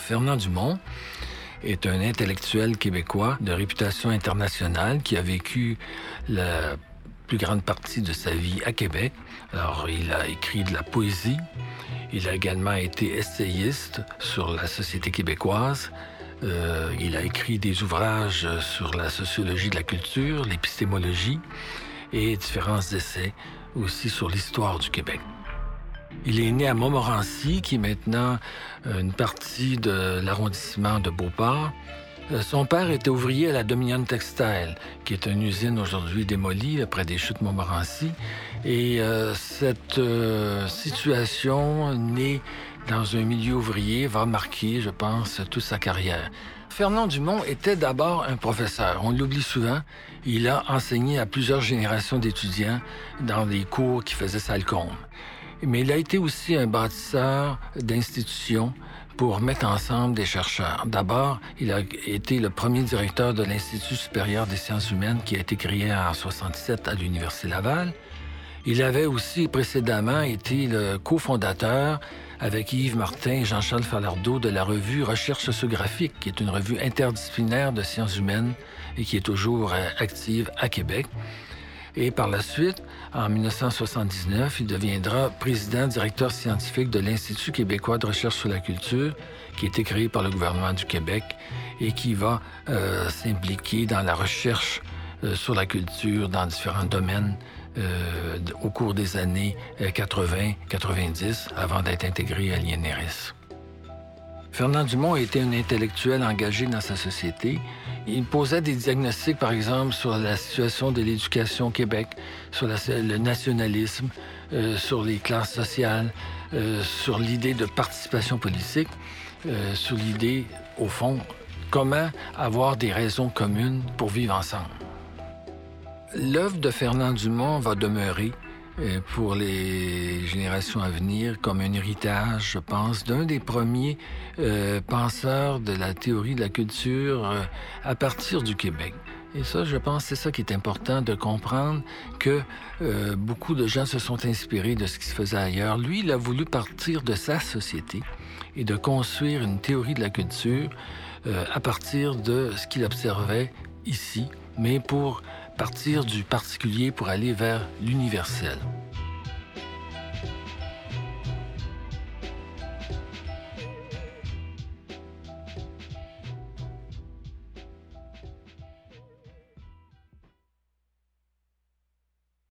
Fernand Dumont est un intellectuel québécois de réputation internationale qui a vécu la plus grande partie de sa vie à Québec. Alors, il a écrit de la poésie. Il a également été essayiste sur la société québécoise. Euh, il a écrit des ouvrages sur la sociologie de la culture, l'épistémologie et différents essais aussi sur l'histoire du Québec. Il est né à Montmorency, qui est maintenant euh, une partie de l'arrondissement de Beauport. Euh, son père était ouvrier à la Dominion Textile, qui est une usine aujourd'hui démolie près des chutes Montmorency. Et euh, cette situation née dans un milieu ouvrier va marquer, je pense, toute sa carrière. Fernand Dumont était d'abord un professeur. On l'oublie souvent. Il a enseigné à plusieurs générations d'étudiants dans des cours qui faisaient Salcombe. Mais il a été aussi un bâtisseur d'institutions pour mettre ensemble des chercheurs. D'abord, il a été le premier directeur de l'Institut supérieur des sciences humaines qui a été créé en 67 à l'Université Laval. Il avait aussi précédemment été le cofondateur avec Yves Martin et Jean-Charles Falardeau de la revue Recherche sociographique, qui est une revue interdisciplinaire de sciences humaines et qui est toujours euh, active à Québec. Et par la suite, en 1979, il deviendra président directeur scientifique de l'Institut québécois de recherche sur la culture, qui a été créé par le gouvernement du Québec et qui va euh, s'impliquer dans la recherche euh, sur la culture dans différents domaines euh, au cours des années 80-90 avant d'être intégré à l'INRS. Fernand Dumont était un intellectuel engagé dans sa société. Il posait des diagnostics, par exemple, sur la situation de l'éducation au Québec, sur le nationalisme, euh, sur les classes sociales, euh, sur l'idée de participation politique, euh, sur l'idée, au fond, comment avoir des raisons communes pour vivre ensemble. L'œuvre de Fernand Dumont va demeurer pour les générations à venir comme un héritage, je pense, d'un des premiers euh, penseurs de la théorie de la culture euh, à partir du Québec. Et ça, je pense, c'est ça qui est important de comprendre que beaucoup de gens se sont inspirés de ce qui se faisait ailleurs. Lui, il a voulu partir de sa société et de construire une théorie de la culture à partir de ce qu'il observait ici, mais pour partir du particulier pour aller vers l'universel.